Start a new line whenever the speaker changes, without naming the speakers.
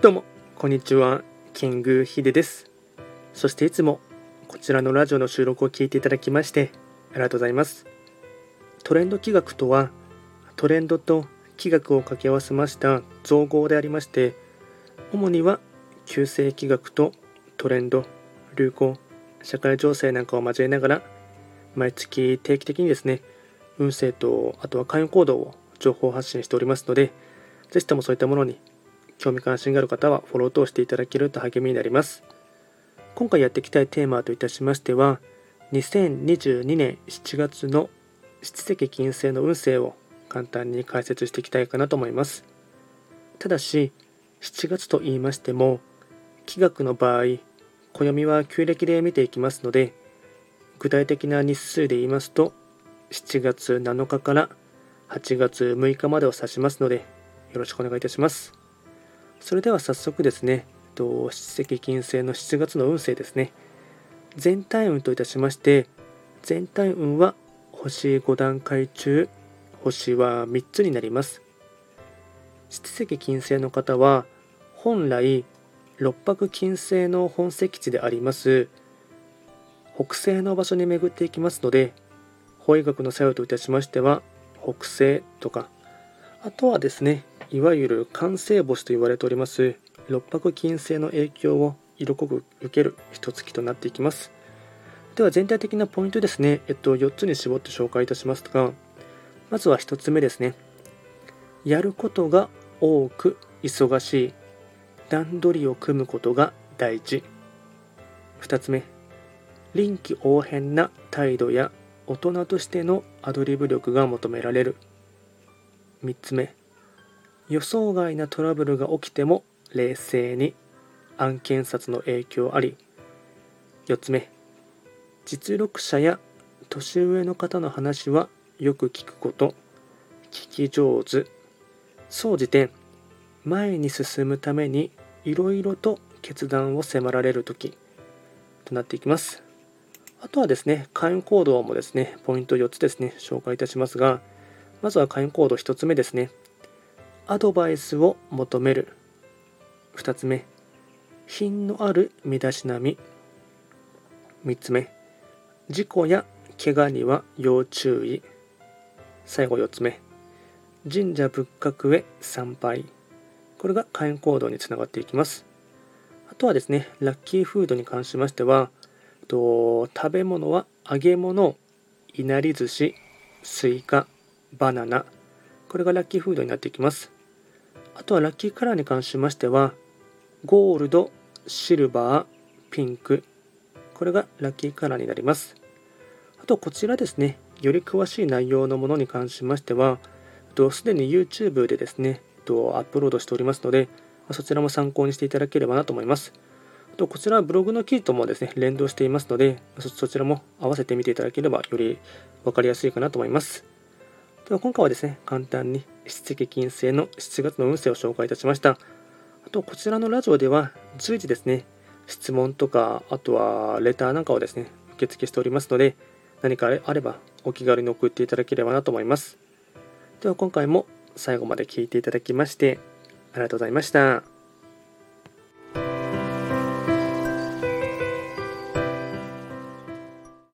どうも、こんにちは。キングヒデです。そしていつもこちらのラジオの収録を聞いていただきましてありがとうございます。トレンド企画とは、トレンドと企画を掛け合わせました造語でありまして、主には旧世企画とトレンド、流行、社会情勢なんかを交えながら、毎月定期的にですね、運勢とあとは関与行動を情報発信しておりますので、ぜひともそういったものに興味関心がある方はフォローとしていただけると励みになります。今回やっていきたいテーマといたしましては、2022年7月の七石金星の運勢を簡単に解説していきたいかなと思います。ただし、7月と言いましても、気学の場合、暦は旧暦で見ていきますので、具体的な日数で言いますと、7月7日から8月6日までを指しますので、よろしくお願いいたします。それでは早速ですね、と七石金星の7月の運勢ですね。全体運といたしまして、全体運は星5段階中、星は3つになります。七石金星の方は、本来、六白金星の本石地であります、北西の場所に巡っていきますので、法医学の作用といたしましては、北西とか、あとはですね、いわゆる完成星と言われております六白金星の影響を色濃く受ける一月となっていきます。では全体的なポイントですね、えっと、4つに絞って紹介いたしますがまずは1つ目ですね。やることが多く忙しい。段取りを組むことが大事。2つ目。臨機応変な態度や大人としてのアドリブ力が求められる。3つ目。予想外なトラブルが起きても冷静に案件札の影響あり。4つ目。実力者や年上の方の話はよく聞くこと。聞き上手。総じて前に進むためにいろいろと決断を迫られる時。となっていきます。あとはですね会員行動もですねポイント4つですね紹介いたしますが。まずは会員行動1つ目ですね。アドバイスを求める。2つ目。品のある身だしなみ。3つ目。事故や怪我には要注意。最後4つ目。神社仏閣へ参拝。これが会員行動につながっていきます。あとはですねラッキーフードに関しましてはと食べ物は揚げ物いなり寿司スイカバナナ。これがラッキーフードになっていきます。あとはラッキーカラーに関しましてはゴールド、シルバー、ピンク。これがラッキーカラーになります。あとこちらですねより詳しい内容のものに関しましてはすでに YouTube でですねアップロードしておりますのでそちらも参考にしていただければなと思います。とこちらはブログの記事ともですね連動していますのでそちらも合わせて見ていただければより分かりやすいかなと思います。では今回はですね、簡単に七月金星の7月の運勢を紹介いたしました。あと、こちらのラジオでは随時ですね、質問とか、あとはレターなんかをですね、受付しておりますので、何かあればお気軽に送っていただければなと思います。では今回も最後まで聴いていただきまして、ありがとうございました。